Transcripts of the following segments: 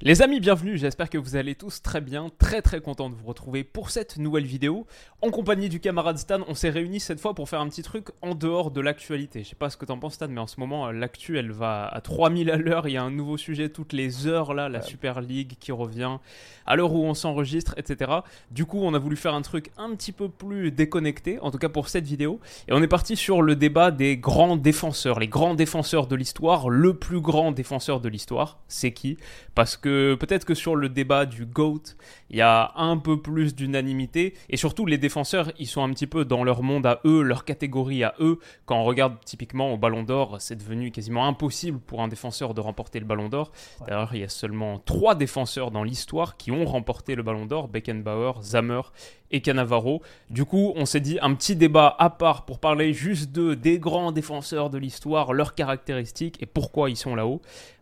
Les amis, bienvenue, j'espère que vous allez tous très bien, très très content de vous retrouver pour cette nouvelle vidéo. En compagnie du camarade Stan, on s'est réunis cette fois pour faire un petit truc en dehors de l'actualité. Je sais pas ce que t'en penses Stan, mais en ce moment, l'actu elle va à 3000 à l'heure, il y a un nouveau sujet toutes les heures là, la Super League qui revient, à l'heure où on s'enregistre, etc. Du coup, on a voulu faire un truc un petit peu plus déconnecté, en tout cas pour cette vidéo, et on est parti sur le débat des grands défenseurs, les grands défenseurs de l'histoire, le plus grand défenseur de l'histoire, c'est qui? Parce que peut-être que sur le débat du GOAT, il y a un peu plus d'unanimité. Et surtout, les défenseurs, ils sont un petit peu dans leur monde à eux, leur catégorie à eux. Quand on regarde typiquement au Ballon d'Or, c'est devenu quasiment impossible pour un défenseur de remporter le Ballon d'Or. D'ailleurs, il y a seulement trois défenseurs dans l'histoire qui ont remporté le Ballon d'Or Beckenbauer, Zammer et Cannavaro. Du coup, on s'est dit un petit débat à part pour parler juste de des grands défenseurs de l'histoire, leurs caractéristiques et pourquoi ils sont là-haut.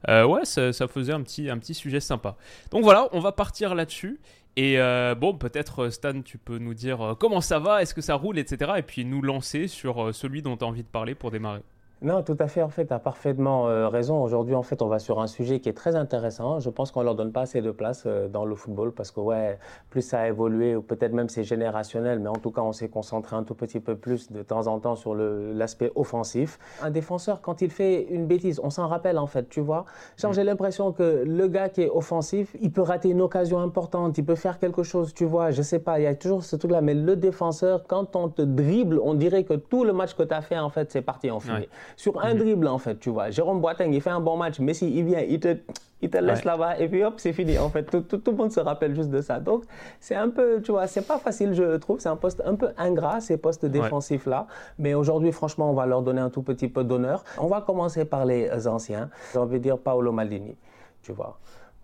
Euh, ouais, ça, faisait un petit, un petit sujet sympa. Donc voilà, on va partir là-dessus. Et euh, bon, peut-être Stan, tu peux nous dire euh, comment ça va, est-ce que ça roule, etc. Et puis nous lancer sur celui dont tu as envie de parler pour démarrer. Non, tout à fait. En fait, tu as parfaitement euh, raison. Aujourd'hui, en fait, on va sur un sujet qui est très intéressant. Je pense qu'on leur donne pas assez de place euh, dans le football parce que, ouais, plus ça a évolué, ou peut-être même c'est générationnel, mais en tout cas, on s'est concentré un tout petit peu plus de temps en temps sur l'aspect offensif. Un défenseur, quand il fait une bêtise, on s'en rappelle, en fait, tu vois. Genre, j'ai l'impression que le gars qui est offensif, il peut rater une occasion importante, il peut faire quelque chose, tu vois. Je sais pas, il y a toujours ce truc-là. Mais le défenseur, quand on te dribble, on dirait que tout le match que tu as fait, en fait, c'est parti en fumée sur un mhm. dribble, en fait, tu vois. Jérôme Boateng, il fait un bon match. Messi, il vient, il te, il te laisse là-bas et puis hop, c'est fini. En fait, tout, tout, le monde se rappelle juste de ça. Donc, c'est un peu, tu vois, c'est pas facile, je trouve. C'est un poste un peu ingrat, ces postes défensifs-là. Mais aujourd'hui, franchement, on va leur donner un tout petit peu d'honneur. On va commencer par les anciens. J'ai envie de dire Paolo Maldini, tu vois.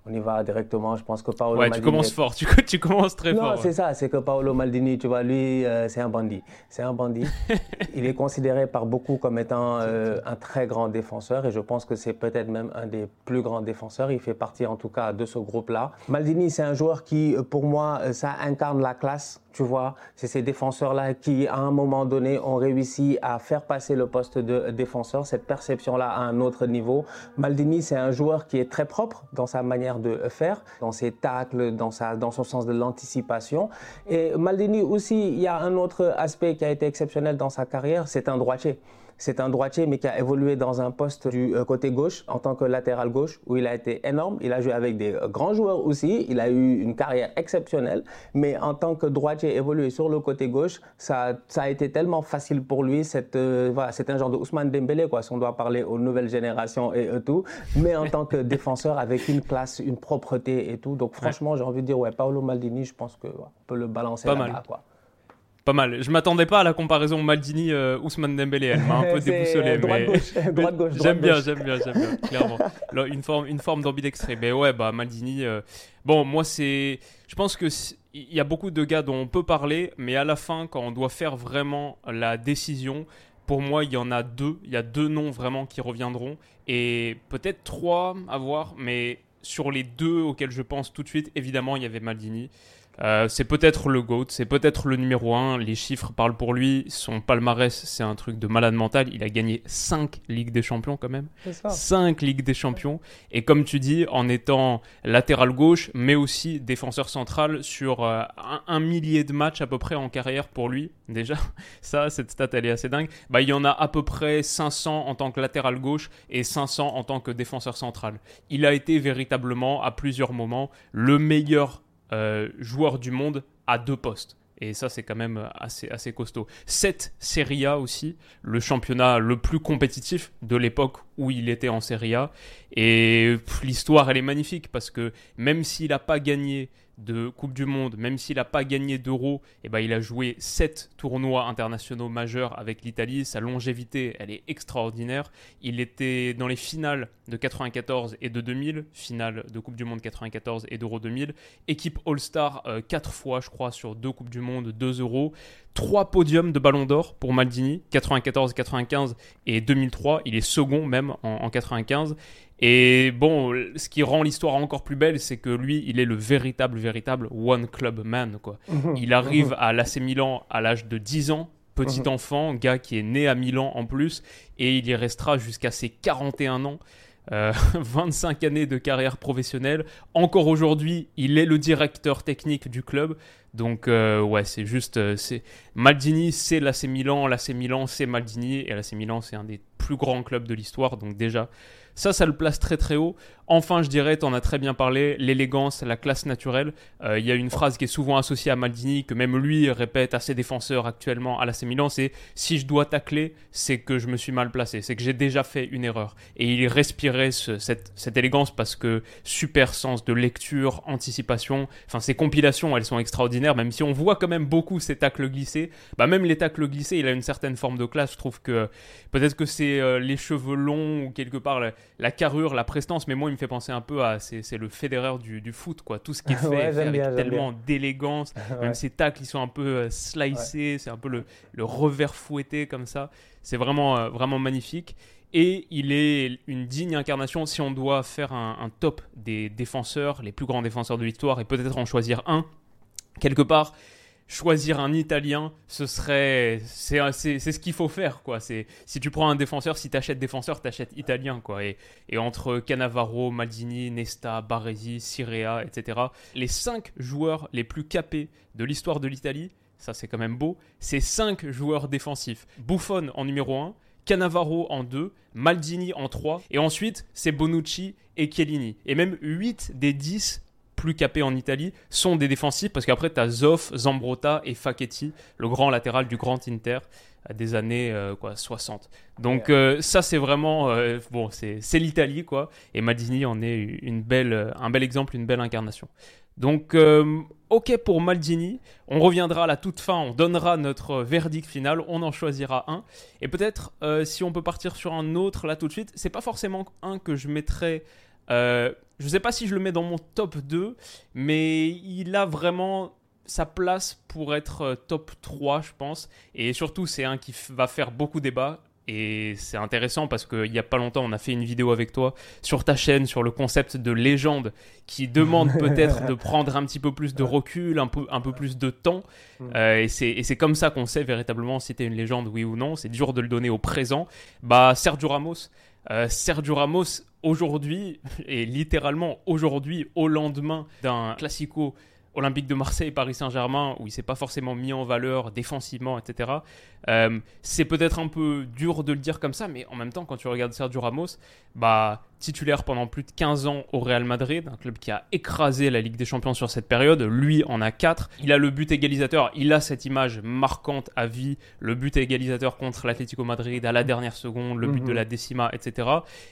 On y va directement. Je pense que Paolo ouais, tu commences fort. Tu, tu, commences très fort. Non, c'est ça. C'est que Paolo Maldini, tu vois, lui, euh, c'est un bandit. C'est un bandit. il est considéré par beaucoup comme étant euh, un très grand défenseur et je pense que c'est peut-être même un des plus grands défenseurs. Il fait partie en tout cas de ce groupe-là. Maldini, c'est un joueur qui, pour moi, euh, ça incarne la classe tu vois, c'est ces défenseurs-là qui, à un moment donné, ont réussi à faire passer le poste de défenseur, cette perception-là à un autre niveau. Maldini, c'est un joueur qui est très propre dans sa manière de faire, dans ses tacles, dans, sa, dans son sens de l'anticipation. Et Maldini aussi, il y a un autre aspect qui a été exceptionnel dans sa carrière, c'est un droitier. C'est un droitier, mais qui a évolué dans un poste du euh, côté gauche en tant que latéral gauche, où il a été énorme. Il a joué avec des euh, grands joueurs aussi. Il a eu une carrière exceptionnelle. Mais en tant que droitier évolué sur le côté gauche, ça, ça a été tellement facile pour lui. Euh, voilà, c'est un genre de Ousmane Dembélé, quoi, si on doit parler aux nouvelles générations et tout. Mais en tant que défenseur, avec une classe, une propreté et tout. Donc franchement, j'ai envie de dire, ouais, Paolo Maldini, je pense qu'on peut le balancer là-bas. Quoi. Pas mal. Je m'attendais pas à la comparaison Maldini-Ousmane Dembélé. Elle m'a un peu déboussolé. gauche. j'aime bien, j'aime bien, j'aime bien, clairement. une forme, une forme d'ambidextré. Mais ouais, bah Maldini. Euh, bon, moi c'est. Je pense que il y a beaucoup de gars dont on peut parler, mais à la fin, quand on doit faire vraiment la décision, pour moi, il y en a deux. Il y a deux noms vraiment qui reviendront et peut-être trois à voir, mais sur les deux auxquels je pense tout de suite, évidemment, il y avait Maldini. Euh, c'est peut-être le GOAT, c'est peut-être le numéro 1. Les chiffres parlent pour lui. Son palmarès, c'est un truc de malade mental. Il a gagné 5 Ligues des Champions quand même. 5 Ligues des Champions. Et comme tu dis, en étant latéral gauche, mais aussi défenseur central sur euh, un, millier de matchs à peu près en carrière pour lui. Déjà, ça, cette stat, elle est assez dingue. Bah, il y en a à peu près 500 en tant que latéral gauche et 500 en tant que défenseur central. Il a été véritablement, à plusieurs moments, le meilleur euh, joueur du monde à deux postes. Et ça, c'est quand même assez, assez costaud. Cette Serie A aussi, le championnat le plus compétitif de l'époque où il était en Serie A. Et l'histoire, elle est magnifique parce que même s'il n'a pas gagné de Coupe du Monde, même s'il n'a pas gagné d'Euro, eh ben, il a joué 7 tournois internationaux majeurs avec l'Italie. Sa longévité, elle est extraordinaire. Il était dans les finales de 94 et de 2000, finale de Coupe du Monde 94 et d'Euro 2000. Équipe All-Star 4 euh, fois, je crois, sur 2 Coupes du Monde, 2 Euros. 3 podiums de Ballon d'Or pour Maldini, 94, 95 et 2003. Il est second même en, en 95. Et bon, ce qui rend l'histoire encore plus belle, c'est que lui, il est le véritable, véritable one club man. Quoi. Mhm. Il arrive mhm. à l'AC Milan à l'âge de 10 ans, petit mhm. enfant, gars qui est né à Milan en plus, et il y restera jusqu'à ses 41 ans. 25 euh, années de carrière professionnelle. Encore aujourd'hui, il est le directeur technique du club. Donc euh, ouais, c'est juste, euh, c'est Maldini, c'est l'AC Milan, l'AC Milan, c'est Maldini, et l'AC Milan, c'est un des plus grands clubs de l'histoire. Donc déjà, ça, ça le place très très haut. Enfin, je dirais, tu en as très bien parlé, l'élégance, la classe naturelle. Euh, il y a une phrase qui est souvent associée à Maldini, que même lui répète à ses défenseurs actuellement à l'AC Milan, c'est « si je dois tacler, c'est que je me suis mal placé, c'est que j'ai déjà fait une erreur ». Et il respirait cette, élégance parce que super sens de lecture, anticipation, enfin ces compilations, elles sont extraordinaires, même si on voit quand même beaucoup ces tacles glissés. Bah même les tacles glissés, il a une certaine forme de classe. Je trouve que peut-être que c'est euh, les cheveux longs ou quelque part la carrure, la prestance, mais moi, il me fait penser un peu à. C'est le fédérateur du, foot, quoi. Tout ce qui est fait, avec tellement d'élégance. Même ses tacles, ils sont un peu euh, slicés, c'est un peu le, revers fouetté comme ça. C'est vraiment, euh, vraiment magnifique. Et il est une digne incarnation si on doit faire un top des défenseurs, les plus grands défenseurs de l'histoire, et peut-être en choisir un. Quelque part, choisir un Italien, ce serait, c'est, ce qu'il faut faire quoi. C'est si tu prends un défenseur, si tu achètes défenseur, tu achètes italien quoi. Et, et, entre Cannavaro, Maldini, Nesta, Baresi, Sirea, etc. Les cinq joueurs les plus capés de l'histoire de l'Italie, ça c'est quand même beau. C'est cinq joueurs défensifs. Buffon en numéro 1, Cannavaro en 2, Maldini en 3, et ensuite c'est Bonucci et Chiellini. Et même 8 des 10 plus capés en Italie sont des défensifs parce qu'après tu as Zoff, Zambrotta et Facchetti, le grand latéral du Grand Inter des années euh, quoi 60. Donc euh, ça c'est vraiment euh, bon c'est l'Italie quoi et Maldini en est une belle un bel exemple, une belle incarnation. Donc OK pour Maldini, on reviendra à la toute fin, on donnera notre verdict final, on en choisira un et peut-être si on peut partir sur un autre là tout de suite, c'est pas forcément un que je mettrais je ne sais pas si je le mets dans mon top 2, mais il a vraiment sa place pour être euh, top 3, je pense. Et surtout, c'est un qui va faire beaucoup débat. Et c'est intéressant parce qu'il n'y a pas longtemps, on a fait une vidéo avec toi sur ta chaîne sur le concept de légende qui demande peut-être de prendre un petit peu plus de recul, un peu, un peu plus de temps. Mm. Euh, et c'est comme ça qu'on sait véritablement si tu es une légende, oui ou non. C'est dur de le donner au présent. Bah, Sergio Ramos. Sergio Ramos, aujourd'hui, et littéralement aujourd'hui, au lendemain d'un classico Olympique de Marseille, Paris Saint-Germain, où il s'est pas forcément mis en valeur défensivement, etc. Euh, c'est peut-être un peu dur de le dire comme ça, mais en même temps, quand tu regardes Sergio Ramos, bah, titulaire pendant plus de 15 ans au Real Madrid, un club qui a écrasé la Ligue des Champions sur cette période, lui en a 4. Il a le but égalisateur, il a cette image marquante à vie, le but égalisateur contre l'Atlético Madrid à la dernière seconde, le but de mhm. la décima, etc.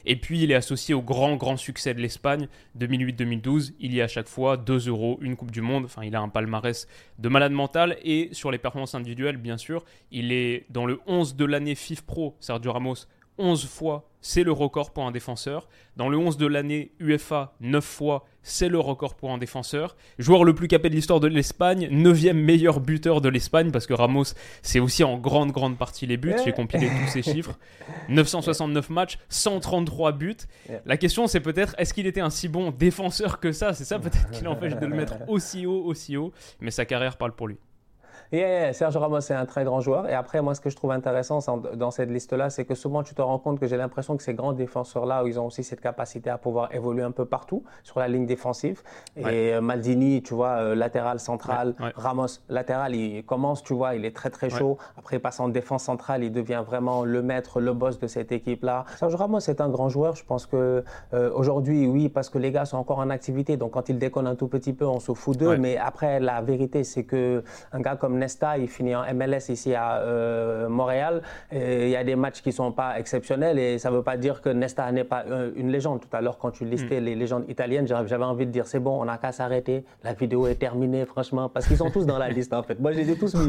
Et puis il est associé au grand, grand succès de l'Espagne, 2008-2012. Il y a à chaque fois 2 euros, une Coupe du Monde. Enfin, il a un palmarès de malade mental. Et sur les performances individuelles, bien sûr, il est dans le 11 de l'année FIF Pro, Sergio Ramos, 11 fois, c'est le record pour un défenseur. Dans le 11 de l'année UFA, 9 fois, c'est le record pour un défenseur. Joueur le plus capé de l'histoire de l'Espagne, 9 meilleur buteur de l'Espagne, parce que Ramos, c'est aussi en grande, grande partie les buts. J'ai compilé tous ces chiffres. 969 matchs, 133 buts. La question, c'est peut-être, est-ce qu'il était un si bon défenseur que ça? C'est ça peut-être qui l'empêche de le mettre aussi haut, aussi haut. Mais sa carrière parle pour lui. Et Sergio Ramos est un très grand joueur. Et après, moi, ce que je trouve intéressant dans cette liste-là, c'est que souvent, tu te rends compte que j'ai l'impression que ces grands défenseurs-là, ils ont aussi cette capacité à pouvoir évoluer un peu partout sur la ligne défensive. Et euh, Maldini, tu vois, euh, latéral central. Ramos, latéral, il commence, tu vois, il est très très chaud. Après, il passe en défense centrale, il devient vraiment le maître, le boss de cette équipe-là. Sergio Ramos est un grand joueur. Je pense que euh, aujourd'hui, oui, parce que les gars sont encore en activité. Donc, quand il déconne un tout petit peu, on se fout d'eux. Mais après, la vérité, c'est que un gars comme Nesta, il finit en MLS ici à Montréal. Il y a des matchs qui sont pas exceptionnels et ça veut pas dire que Nesta n'est pas une légende. Tout à l'heure, quand tu listais mm. les légendes italiennes, j'avais envie de dire c'est bon, on n'a qu'à s'arrêter. La vidéo est terminée, franchement, parce qu'ils sont tous dans la liste en fait. Moi, je les ai tous mis.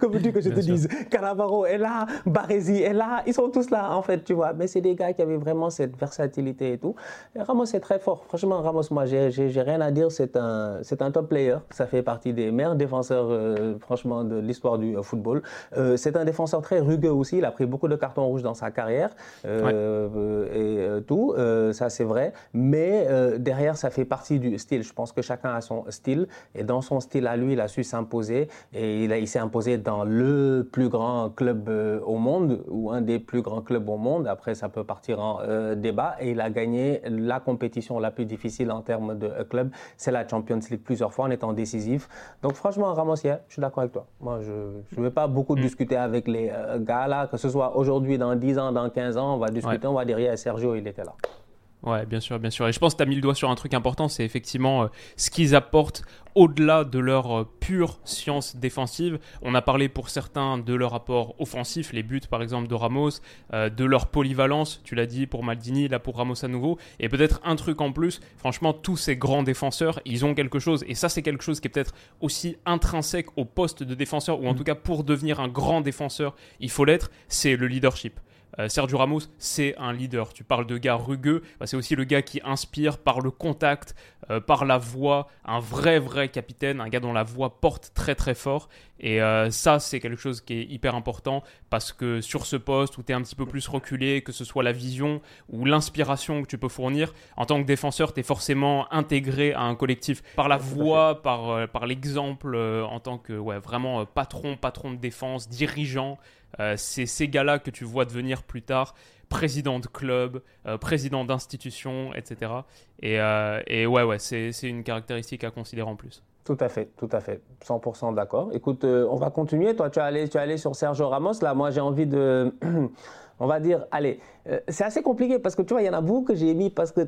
Comme veux-tu que je te dise? Cannavaro est là, Baresi est là, ils sont tous là en fait, tu vois. Mais c'est des gars qui avaient vraiment cette versatilité et tout. Ramos est très fort. Franchement, Ramos, moi, j'ai rien à dire. C'est un, un top player. Ça fait partie des meilleurs défenseurs, euh, franchement, de l'histoire du euh, football. Euh, c'est un défenseur très rugueux aussi. Il a pris beaucoup de cartons rouges dans sa carrière et tout. ça, c'est vrai. Mais derrière, ça fait partie du style. Je pense que chacun a son style. Et dans son style à lui, il a su s'imposer. Et il, il s'est imposé dans le plus grand club au monde ou un des plus grands clubs au monde. Après, ça peut partir en débat. Et il a gagné la compétition la plus difficile en termes de club. C'est la Champions League plusieurs fois en étant décisif. Donc, franchement, Ramos, je suis d'accord avec toi. Moi, je ne vais pas beaucoup mm. discuter avec les euh, gars là, que ce soit aujourd'hui, dans 10 ans, dans 15 ans, on va discuter, on va dire, yeah, Sergio, il était là. Ouais, bien sûr, bien sûr. Et je pense que tu as mis le doigt sur un truc important, c'est effectivement euh, ce qu'ils apportent au-delà de leur euh, pure science défensive. On a parlé pour certains de leur apport offensif, les buts par exemple de Ramos, euh, de leur polyvalence, tu l'as dit pour Maldini, là pour Ramos à nouveau. Et peut-être un truc en plus, franchement, tous ces grands défenseurs, ils ont quelque chose. Et ça, c'est quelque chose qui est peut-être aussi intrinsèque au poste de défenseur, ou en mm. tout cas pour devenir un grand défenseur, il faut l'être, c'est le leadership. Euh, Sergio Ramos, c'est un leader. Tu parles de gars rugueux, bah, c'est aussi le gars qui inspire par le contact, euh, par la voix, un vrai, vrai capitaine, un gars dont la voix porte très, très fort. Et euh, ça, c'est quelque chose qui est hyper important parce que sur ce poste où tu es un petit peu plus reculé, que ce soit la vision ou l'inspiration que tu peux fournir, en tant que défenseur, tu es forcément intégré à un collectif par la voix, par, par l'exemple, en tant que ouais, vraiment patron, patron de défense, dirigeant. Euh, c'est ces gars-là que tu vois devenir plus tard président de club, euh, président d'institution, etc. Euh, et, ouais, ouais, c'est une caractéristique à considérer en plus. Tout à fait, tout à fait. 100% d'accord. Écoute, on va continuer. Toi, tu es allé, tu es allé sur Sergio Ramos. Là, moi, j'ai envie de. on va dire, allez, euh, c'est assez compliqué parce que tu vois, il y en a beaucoup que j'ai mis parce que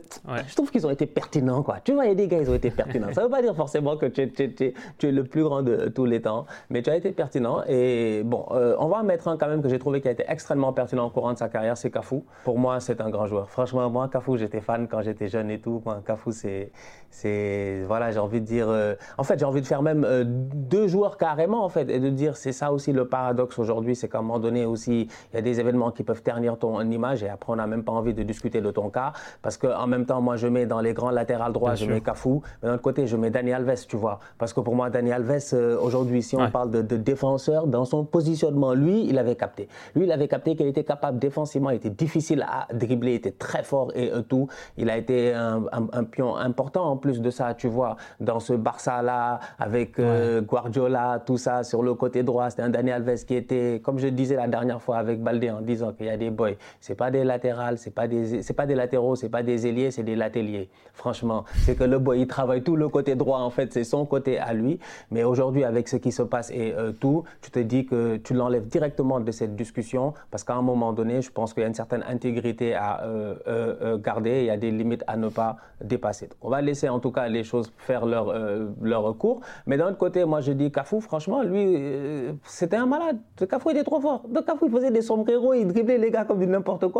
je trouve qu'ils ont été pertinents, quoi. Tu vois, il y a des gars, ils ont été pertinents. Ça ne veut pas dire forcément que tu es, le plus grand de tous les temps, mais tu as été pertinent. Et bon, euh, on va en mettre un quand même que j'ai trouvé qui a été extrêmement pertinent au courant de sa carrière, c'est Cafou. Pour moi, c'est un grand joueur. Franchement, moi, Cafou, j'étais fan quand j'étais jeune et tout. Moi, Cafou, c'est, c'est, voilà, j'ai envie de dire, euh, en fait, j'ai envie de faire même deux joueurs carrément, en fait, et de dire, c'est ça aussi le paradoxe aujourd'hui, c'est qu'à un moment donné aussi, il y a des événements qui peuvent ternir ton image et après on n'a même pas envie de discuter de ton cas parce qu'en même temps moi je mets dans les grands latérales droits je mets Cafou mais d'un autre côté je mets Dani Alves tu vois. Parce que pour moi Dani Alves euh, aujourd'hui si on parle de, défenseur dans son positionnement lui il avait capté. Lui il avait capté qu'il était capable défensivement il était difficile à dribbler il était très fort et euh, tout. Il a été un, pion important en plus de ça tu vois dans ce Barça là avec euh, Guardiola tout ça sur le côté droit. C'était un Dani Alves qui était comme je disais la dernière fois avec Baldé en disant qu'il y a des boys c'est pas des latérales, c'est pas des, c'est pas des latéraux, c'est pas des ailiers, c'est des lateliers. Franchement, c'est que le boy, il travaille tout le côté droit, en fait, c'est son côté à lui. Mais aujourd'hui, avec ce qui se passe et euh, tout, tu te dis que tu l'enlèves directement de cette discussion parce qu'à un moment donné, je pense qu'il y a une certaine intégrité à euh, euh, garder, il y a des limites à ne pas dépasser. on va laisser en tout cas les choses faire leur, leur cours. Mais d'un autre côté, moi, je dis Cafou, franchement, lui, c'était un malade. Cafou était trop fort. Donc Cafou, il faisait des sombreros, il driblait les gars comme n'importe quoi.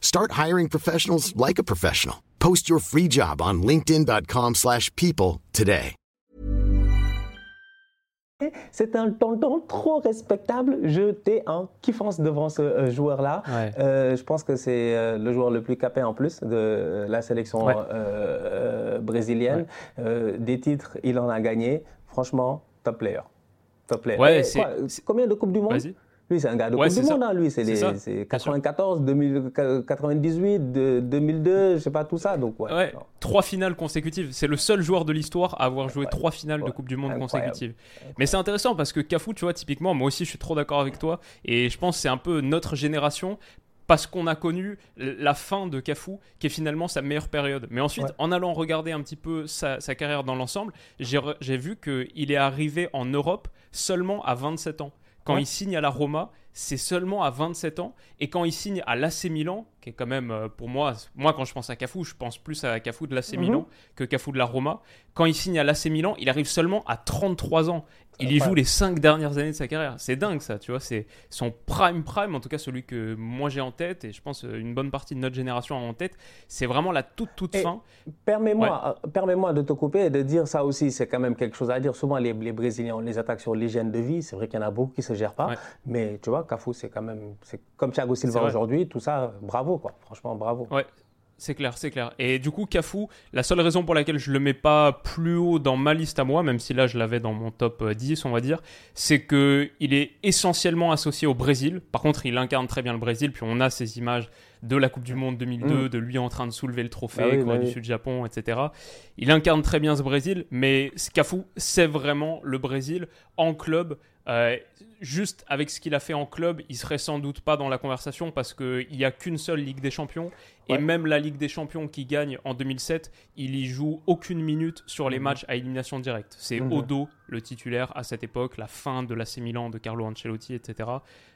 Start hiring professionals like a professional. Post your free job on linkedin.com/people today. C'est un tonton trop respectable. Je t'ai en kiffance devant ce euh, joueur-là. Euh, je pense que c'est euh, le joueur le plus capé en plus de la sélection brésilienne. des titres, il en a gagné. Franchement, top player. Top player. Ouais, combien de Coupes du Monde? Lui, c'est un gars de Coupe du Monde, hein, lui. C'est 94, 2098, 2002, je sais pas, tout ça. Donc, ouais. trois finales consécutives. C'est le seul joueur de l'histoire à avoir joué trois finales de Coupe du Monde consécutives. Mais c'est intéressant parce que Cafu, tu vois, typiquement, moi aussi, je suis trop d'accord avec toi. Et je pense que c'est un peu notre génération parce qu'on a connu la fin de Cafu, qui est finalement sa meilleure période. Mais ensuite, en allant regarder un petit peu sa, carrière dans l'ensemble, j'ai vu qu'il est arrivé en Europe seulement à 27 ans. Quand il signe à la Roma, c'est seulement à 27 ans. Et quand il signe à l'AC Milan, qui est quand même, euh, pour moi, moi quand je pense à Cafu, je pense plus à Cafu de l'AC. Milan que Cafu de la Roma. Quand il signe à l'AC Milan, il arrive seulement à 33 ans. Il y joue les 5 dernières années de sa carrière. C'est dingue ça, tu vois. C'est son prime prime, en tout cas celui que moi j'ai en tête, et je pense euh, une bonne partie de notre génération a en tête. C'est vraiment la toute toute fin. Permets-moi euh, permets de te couper et de dire ça aussi, c'est quand même quelque chose à dire. Souvent les, les Brésiliens, on les attaque sur l'hygiène de vie. C'est vrai qu'il y en a beaucoup qui ne se gèrent pas. Mais tu vois, Cafu, c'est quand même. c'est Comme Thiago Silva aujourd'hui, tout ça, bravo quoi. Franchement, bravo. Ouais. C'est clair, c'est clair. Et du coup, Cafu, la seule raison pour laquelle je le mets pas plus haut dans ma liste à moi, même si là je l'avais dans mon top 10, euh, on va dire, c'est que il est essentiellement associé au Brésil. Par contre, il incarne très bien le Brésil. Puis on a ces images de la Coupe du Monde 2002, mm. de lui en train de soulever le trophée, bah bah du Sud-Japon, etc. Il incarne très bien ce Brésil, mais Cafu, c'est vraiment le Brésil en club. Euh, juste avec ce qu'il a fait en club, il serait sans doute pas dans la conversation parce qu'il n'y a qu'une seule Ligue des Champions et même la Ligue des Champions qui gagne en 2007, il y joue aucune minute sur les mhm. matchs à élimination directe. C'est mhm. Odo, le titulaire à cette époque, la fin de l'AC Milan de Carlo Ancelotti, etc.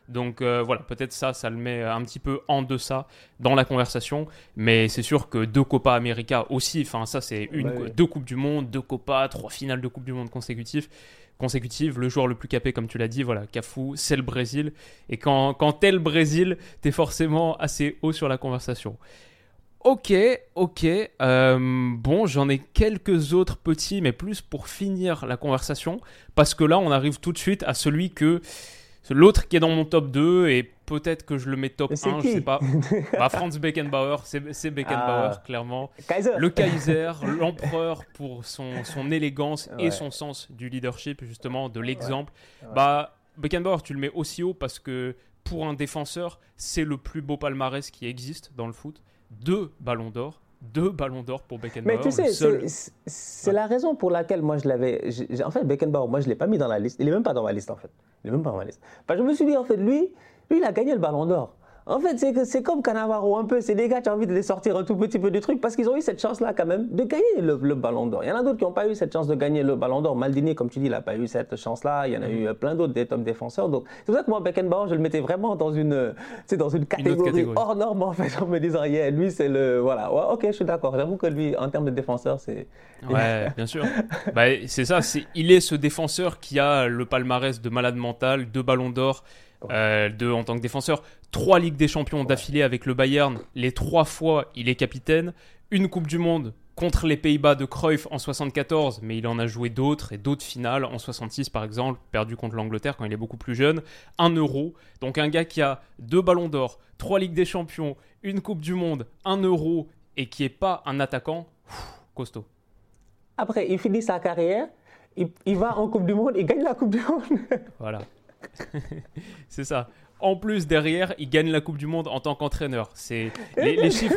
Donc euh, voilà, peut-être ça, ça le met un petit peu en deçà dans la conversation. Mais c'est sûr que deux Copa América aussi, enfin ça c'est une, deux Coupes du Monde, deux Copa, trois finales de Coupe du Monde consécutives consécutive, le joueur le plus capé, comme tu l'as dit, voilà, Cafu, c'est le Brésil. Et quand, quand t'es le Brésil, t'es forcément assez haut sur la conversation. Ok, ok. Euh, bon, j'en ai quelques autres petits, mais plus pour finir la conversation. Parce que là, on arrive tout de suite à celui que. L'autre qui est dans mon top 2, et peut-être que je le mets top 1, je sais pas. bah, Franz Beckenbauer, c'est Beckenbauer, ah. clairement. Le Kaiser, l'empereur pour son, son élégance et son sens du leadership, justement, de l'exemple. Bah, Beckenbauer, tu le mets aussi haut parce que pour un défenseur, c'est le plus beau palmarès qui existe dans le foot deux ballons d'or. Deux ballons d'or pour Beckenbauer. Mais tu sais, c'est la raison pour laquelle moi je l'avais. En fait, Beckenbauer, moi je ne l'ai pas mis dans la liste. Il n'est même pas dans ma liste en fait. Il n'est même pas dans ma liste. Parce que je me suis dit, en fait, lui, lui, il a gagné le ballon d'or. En fait, c'est comme Cannavaro un peu. C'est des gars, tu as envie de les sortir un tout petit peu du truc parce qu'ils ont eu cette chance-là quand même de gagner le, ballon d'or. Il y en a d'autres qui n'ont pas eu cette chance de gagner le ballon d'or. Maldini, comme tu dis, il n'a pas eu cette chance-là. Il y en a eu euh, plein d'autres des top défenseurs. Donc, c'est pour ça que moi, Beckenbauer, je le mettais vraiment dans une, dans une catégorie, hors norme en fait, en me disant, yeah, lui, c'est le. Voilà, ok, je suis d'accord. J'avoue que lui, en termes de défenseur, c'est. Ouais, bien sûr. bah, c'est ça. Il est ce défenseur qui a le palmarès de malade mental, deux ballons d'or. Euh, de, en tant que défenseur. Trois Ligues des Champions d'affilée avec le Bayern. Les trois fois, il est capitaine. Une Coupe du Monde contre les Pays-Bas de Cruyff en 74, mais il en a joué d'autres et d'autres finales en 66 par exemple, perdu contre l'Angleterre quand il est beaucoup plus jeune. Un euro. Donc un gars qui a deux ballons d'or, trois Ligues des Champions, une Coupe du Monde, un euro et qui est pas un attaquant, costaud. Après, il finit sa carrière, il, il va en Coupe du Monde, il gagne la Coupe du Monde. voilà. c'est ça. En plus, derrière, il gagne la Coupe du Monde en tant qu'entraîneur. C'est les, chiffres,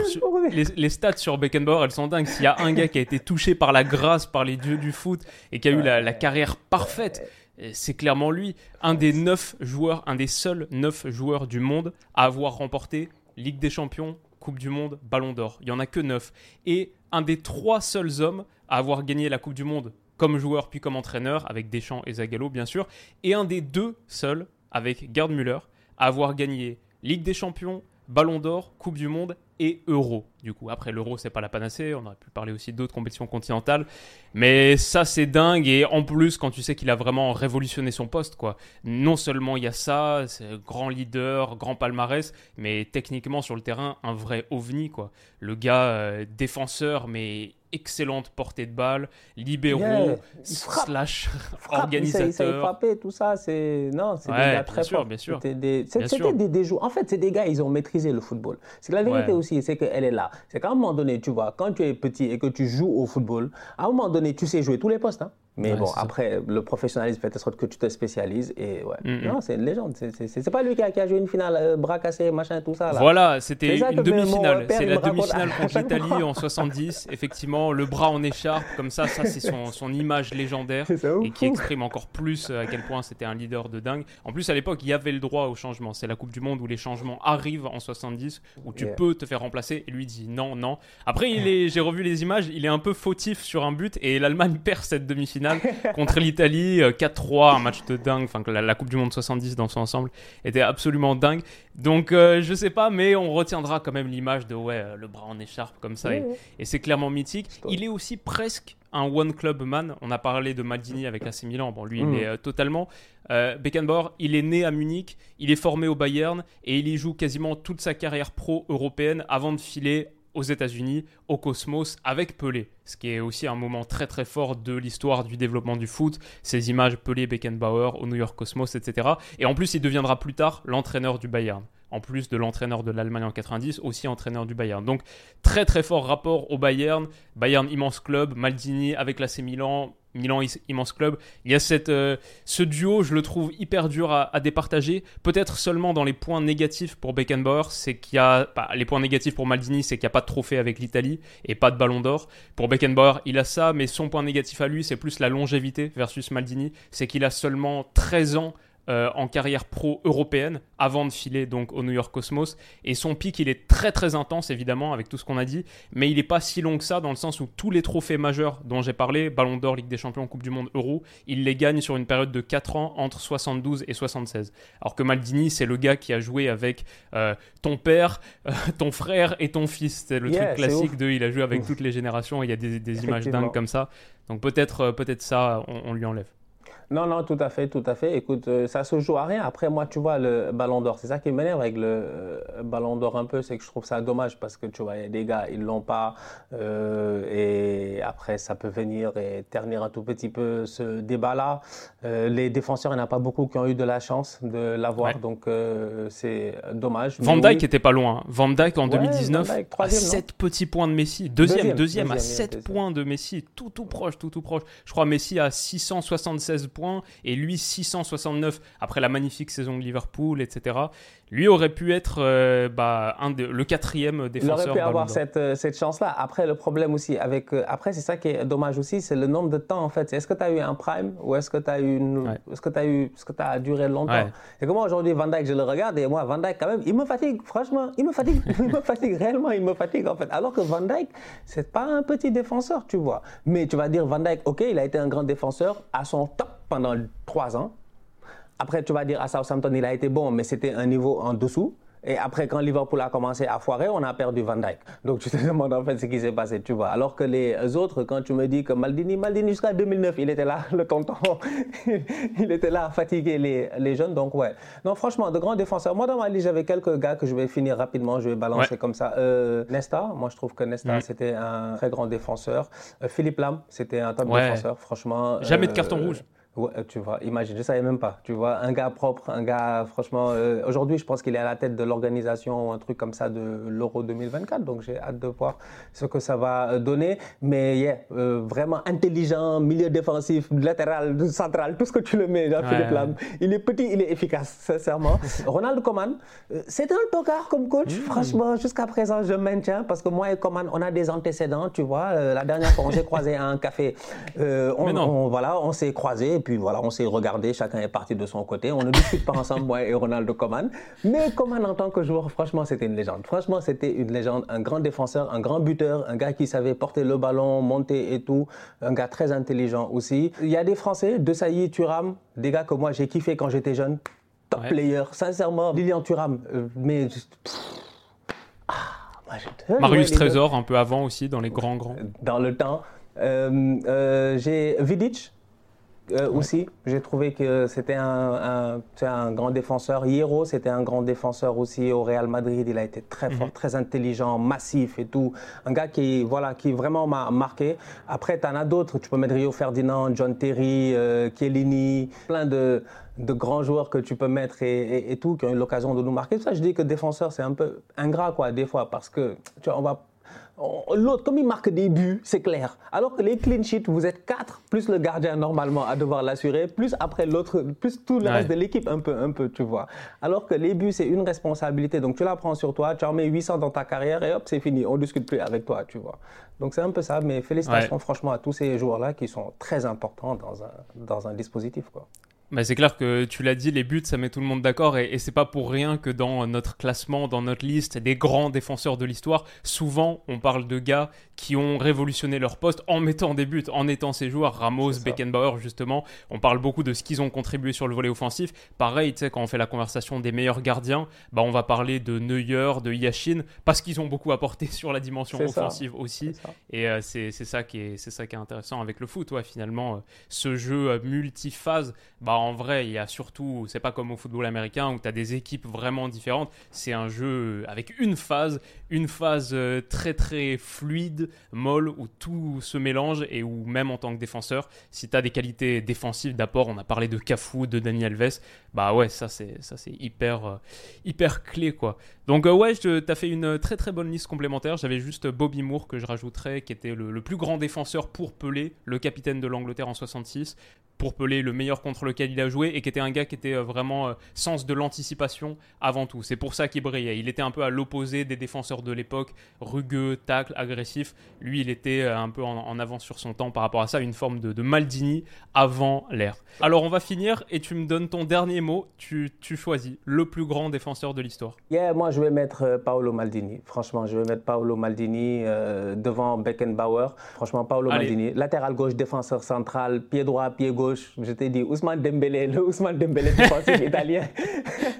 les, stats sur Beckenbauer, elles sont dingues. S'il y a un gars qui a été touché par la grâce, par les dieux du foot et qui a eu la, carrière parfaite, c'est clairement lui. Un des neuf joueurs, un des seuls neuf joueurs du monde à avoir remporté Ligue des Champions, Coupe du Monde, Ballon d'Or. Il y en a que neuf. Et un des trois seuls hommes à avoir gagné la Coupe du Monde comme joueur puis comme entraîneur, avec Deschamps et Zagallo bien sûr, et un des deux seuls, avec Gerd Müller, à avoir gagné Ligue des Champions, Ballon d'Or, Coupe du Monde et Euro. Du coup, après l'Euro, c'est pas la panacée. On aurait pu parler aussi d'autres compétitions continentales, mais ça c'est dingue. Et en plus, quand tu sais qu'il a vraiment révolutionné son poste, quoi. Non seulement il y a ça, c'est grand leader, grand palmarès, mais techniquement sur le terrain, un vrai ovni, quoi. Le gars euh, défenseur, mais excellente portée de balle, libéraux, slash organisateur. frapper, tout ça, c'est non, c'est des gars très forts. Bien sûr, C'était des, des, des, joueurs. En fait, c'est des gars, ils ont maîtrisé le football. C'est la vérité aussi, c'est qu'elle est là. C'est qu'à un moment donné, tu vois, quand tu es petit et que tu joues au football, à un moment donné, tu sais jouer tous les postes. Hein. Mais Ouais, bon, ça. après, le professionnalisme fait en sorte que tu te spécialises. Et ouais. Mm. Non, c'est une légende. C'est- pas lui qui a, qui a joué une finale, euh, bras cassés, machin, tout ça. Là. Voilà, c'était une demi-finale. C'est la demi-finale contre l'Italie en 70. Effectivement, le bras en écharpe, comme ça, ça c'est son, son image légendaire et qui exprime encore plus euh, à quel point c'était un leader de dingue. En plus, à l'époque, il y avait le droit au changement. C'est la Coupe du Monde où les changements arrivent en 70, où tu Yeah. peux te faire remplacer. Et lui dit non, non. Après, j'ai revu les images, il est un peu fautif sur un but et l'Allemagne perd cette demi-finale contre l'Italie, euh, 4-3, un match de dingue. Enfin, que la, la Coupe du Monde 70 dans son ensemble était absolument dingue. Donc, euh, je sais pas, mais on retiendra quand même l'image de ouais, euh, le bras en écharpe comme ça. et- Et, c'est clairement mythique. Il est aussi presque un one club man. On a parlé de Maldini avec AC Milan. Bon, lui, Mm. il est euh, totalement. Euh, Beckenbauer, il est né à Munich, il est formé au Bayern et il y joue quasiment toute sa carrière pro européenne avant de filer aux États-Unis, au Cosmos, avec Pelé. Ce qui est aussi un moment très très fort de l'histoire du développement du foot. Ces images Pelé, Beckenbauer, au New York Cosmos, etc. Et en plus, il deviendra plus tard l'entraîneur du Bayern. En plus de l'entraîneur de l'Allemagne en 90, aussi entraîneur du Bayern. Donc très très fort rapport au Bayern. Bayern immense club, Maldini avec l'AC Milan, Milan immense club. Il y a cette, euh, ce duo, je le trouve hyper dur à, à départager. Peut-être seulement dans les points négatifs pour Beckenbauer, c'est qu'il y a bah, les points négatifs pour Maldini, c'est qu'il n'y a pas de trophée avec l'Italie et pas de Ballon d'Or. Pour Beckenbauer, il a ça, mais son point négatif à lui, c'est plus la longévité versus Maldini, c'est qu'il a seulement 13 ans. Euh, en carrière pro européenne avant de filer donc au New York Cosmos et son pic il est très très intense évidemment avec tout ce qu'on a dit mais il n'est pas si long que ça dans le sens où tous les trophées majeurs dont j'ai parlé, Ballon d'Or, Ligue des Champions, Coupe du Monde, Euro, il les gagne sur une période de 4 ans entre 72 et 76. Alors que Maldini, c'est le gars qui a joué avec euh, ton père, euh, ton frère et ton fils. C'est le Yeah, truc classique ouf. de il a joué avec toutes les générations il y a des, des images dingues comme ça. Donc peut-être peut-être ça, on, on lui enlève. Non, non, tout à fait, tout à fait. Écoute, euh, ça se joue à rien. Après, moi, tu vois, le ballon d'or, c'est ça qui m'énerve avec le euh, ballon d'or un peu, c'est que je trouve ça dommage parce que tu vois, des gars, ils l'ont pas. euh, et après, ça peut venir et ternir un tout petit peu ce débat-là. Euh, les défenseurs, il n'y en a pas beaucoup qui ont eu de la chance de l'avoir, Ouais. donc c'est dommage. Van Mais Dyke oui. était pas loin. hein. Van Dyke en Ouais, 2019 Van Dijk, à troisième, non 7 petits points de Messi. Deuxième, deuxième, Deuxième, à deuxième, 7 deuxième. points de Messi. Tout tout proche, tout tout proche. Je crois Messi a 676 et lui 669 après la magnifique saison de Liverpool, etc. Lui aurait pu être euh, bah, un de- le quatrième Il défenseur. aurait pu avoir cette, euh, cette chance-là. Après, le problème aussi, avec, euh, après, c'est ça qui est dommage aussi, c'est le nombre de temps, en fait. Est-ce que tu as eu un prime ou est-ce que tu as eu une... Ouais. Est-ce que tu as eu... Est-ce que tu as duré longtemps? Ouais. Et que moi, aujourd'hui, Van Dijk, je le regarde et moi, Van Dijk, quand même, il me fatigue. Franchement, il me fatigue. il me fatigue. Réellement, il me fatigue, en fait. Alors que Van Dijk, c'est pas un petit défenseur, tu vois. Mais tu vas dire, Van Dijk, OK, il a été un grand défenseur à son top pendant trois ans. Après, tu vas dire à Southampton, il a été bon, mais c'était un niveau en dessous. Et après, quand Liverpool a commencé à foirer, on a perdu Van Dijk. Donc, tu te demandes en fait ce qui s'est passé, tu vois. Alors que les autres, quand tu me dis que Maldini, Maldini jusqu'à 2009, il était là, le tonton, il était là à fatiguer les, les jeunes. Donc, ouais. Non, franchement, de grands défenseurs. Moi, dans ma liste, j'avais quelques gars que je vais finir rapidement, je vais balancer Ouais. comme ça. Euh, Nesta, moi, je trouve que Nesta, Mhm. c'était un très grand défenseur. Euh, Philippe Lam, c'était un top Ouais. défenseur, franchement. Jamais de Euh, carton rouge. Ouais, euh, tu vois, imagine, je savais même pas. Tu vois, un gars propre, un gars, franchement, euh, aujourd'hui, je pense qu'il est à la tête de l'organisation, un truc comme ça de l'Euro 2024. Donc, j'ai hâte de voir ce que ça va euh, donner. Mais, yeah, euh, vraiment intelligent, milieu défensif, latéral, central, tout ce que tu le mets, Jean-Philippe Ouais, Lam. Il est petit, il est efficace, sincèrement. Ronald Koeman, euh, c'est un tocard comme coach. Mmh. Franchement, jusqu'à présent, je maintiens parce que moi et Koeman, on a des antécédents, tu vois. La dernière fois, on s'est croisés à un café. On, Mais non. on- voilà, on s'est croisés puis voilà, on s'est regardé, chacun est parti de son côté. On ne discute pas ensemble, moi et Ronaldo Coman. Mais Coman en tant que joueur, franchement, c'était une légende. Franchement, c'était une légende, un grand défenseur, un grand buteur, un gars qui savait porter le ballon, monter et tout, un gars très intelligent aussi. Il y a des Français, De Sailly, Thuram, des gars que moi j'ai kiffé quand j'étais jeune. Top Ouais. player, sincèrement. Lilian Thuram, euh, mais ah, moi, Marius Trésor, un peu avant aussi, dans les grands grands. dans le temps. Euh, euh, j'ai Vidic euh, aussi. J'ai trouvé que c'était un, un, grand défenseur. Hierro, c'était un grand défenseur aussi au Real Madrid. Il a été très fort, très intelligent, massif et tout. Un gars qui, voilà, qui vraiment m'a marqué. Après, tu en as d'autres. Tu peux mettre Rio Ferdinand, John Terry, euh, Chiellini, plein de de grands joueurs que tu peux mettre et, et- et tout, qui ont eu l'occasion de nous marquer. Ça, je dis que défenseur, c'est un peu ingrat, quoi, des fois, parce que, tu vois, on va, L'autre, comme il marque des buts, c'est clair. Alors que les clean sheets, vous êtes quatre, plus le gardien normalement à devoir l'assurer, plus après l'autre, plus tout le reste de l'équipe un peu, un peu, tu vois. Alors que les buts, c'est une responsabilité. Donc tu la prends sur toi, tu en mets 800 dans ta carrière et hop, c'est fini. On discute plus avec toi, tu vois. Donc c'est un peu ça. Mais félicitations franchement à tous ces joueurs-là qui sont très importants dans un, dans un dispositif, quoi. Bah c'est clair que tu l'as dit, les buts, ça met tout le monde d'accord et, et c'est pas pour rien que dans notre classement, dans notre liste des grands défenseurs de l'histoire, souvent on parle de gars qui ont révolutionné leur poste en mettant des buts, en étant ces joueurs, Ramos, Beckenbauer justement. On parle beaucoup de ce qu'ils ont contribué sur le volet offensif. Pareil, tu sais, quand on fait la conversation des meilleurs gardiens, bah on va parler de Neuer, de Yashin, parce qu'ils ont beaucoup apporté sur la dimension offensive aussi. Et euh, c'est ça qui est ça qui est intéressant avec le foot, ouais, finalement, euh, ce jeu multiphase. Bah en vrai, il y a surtout, c'est pas comme au football américain où tu as des équipes vraiment différentes. C'est un jeu avec une phase, une phase très très fluide molle, où tout se mélange et où même en tant que défenseur, si tu as des qualités défensives d'apport, on a parlé de Cafou, de Dani Alves, bah ouais, ça c'est ça c'est hyper euh, hyper clé quoi. Donc euh, ouais, tu as fait une très très bonne liste complémentaire. J'avais juste Bobby Moore que je rajouterais, qui était le, le plus grand défenseur pour Pelé, le capitaine de l'Angleterre en 66 pour Pelé, le meilleur contre lequel il a joué, et qui était un gars qui était euh, vraiment euh, sens de l'anticipation avant tout. C'est pour ça qu'il brillait. Il était un peu à l'opposé des défenseurs de l'époque, rugueux, tacle, agressif. Lui, il était euh, un peu en, avance sur son temps par rapport à ça, une forme de, Maldini avant l'ère. Alors on va finir, et tu me donnes ton dernier mot. Tu, choisis le plus grand défenseur de l'histoire. Yeah, moi je vais mettre Paolo Maldini. Franchement, je vais mettre Paolo Maldini devant Beckenbauer. Franchement, Paolo Maldini, latéral gauche, défenseur central, pied droit, pied gauche je t'ai dit Ousmane Dembélé, le Ousmane Dembélé défensif italien.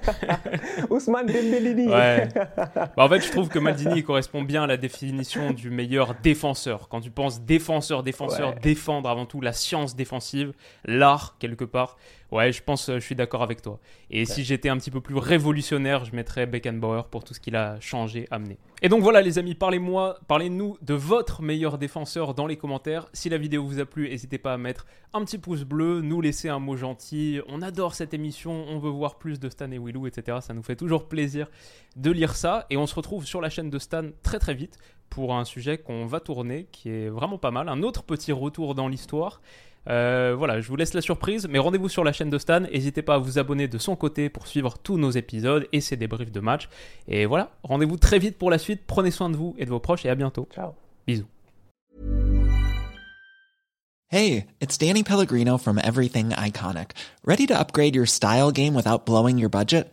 Ousmane Dembélé. Ouais. Bah, en fait, je trouve que Maldini correspond bien à la définition du meilleur défenseur. Quand tu penses défenseur, défenseur, défendre avant tout la science défensive, l'art quelque part. Ouais, je pense, je suis d'accord avec toi. Et si j'étais un petit peu plus révolutionnaire, je mettrais Beckenbauer pour tout ce qu'il a changé, amené. Et donc voilà les amis, parlez-moi, parlez-nous de votre meilleur défenseur dans les commentaires. Si la vidéo vous a plu, n'hésitez pas à mettre un petit pouce bleu, nous laisser un mot gentil. On adore cette émission, on veut voir plus de Stan et Willou, etc. Ça nous fait toujours plaisir de lire ça. Et on se retrouve sur la chaîne de Stan très très vite pour un sujet qu'on va tourner qui est vraiment pas mal. Un autre petit retour dans l'histoire. Euh, voilà, je vous laisse la surprise, mais rendez-vous sur la chaîne de Stan. N'hésitez pas à vous abonner de son côté pour suivre tous nos épisodes et ses débriefs de match. Et voilà, rendez-vous très vite pour la suite. Prenez soin de vous et de vos proches et à bientôt. Ciao. Bisous. Hey, it's Danny Pellegrino from Everything Iconic. Ready to upgrade your style game without blowing your budget?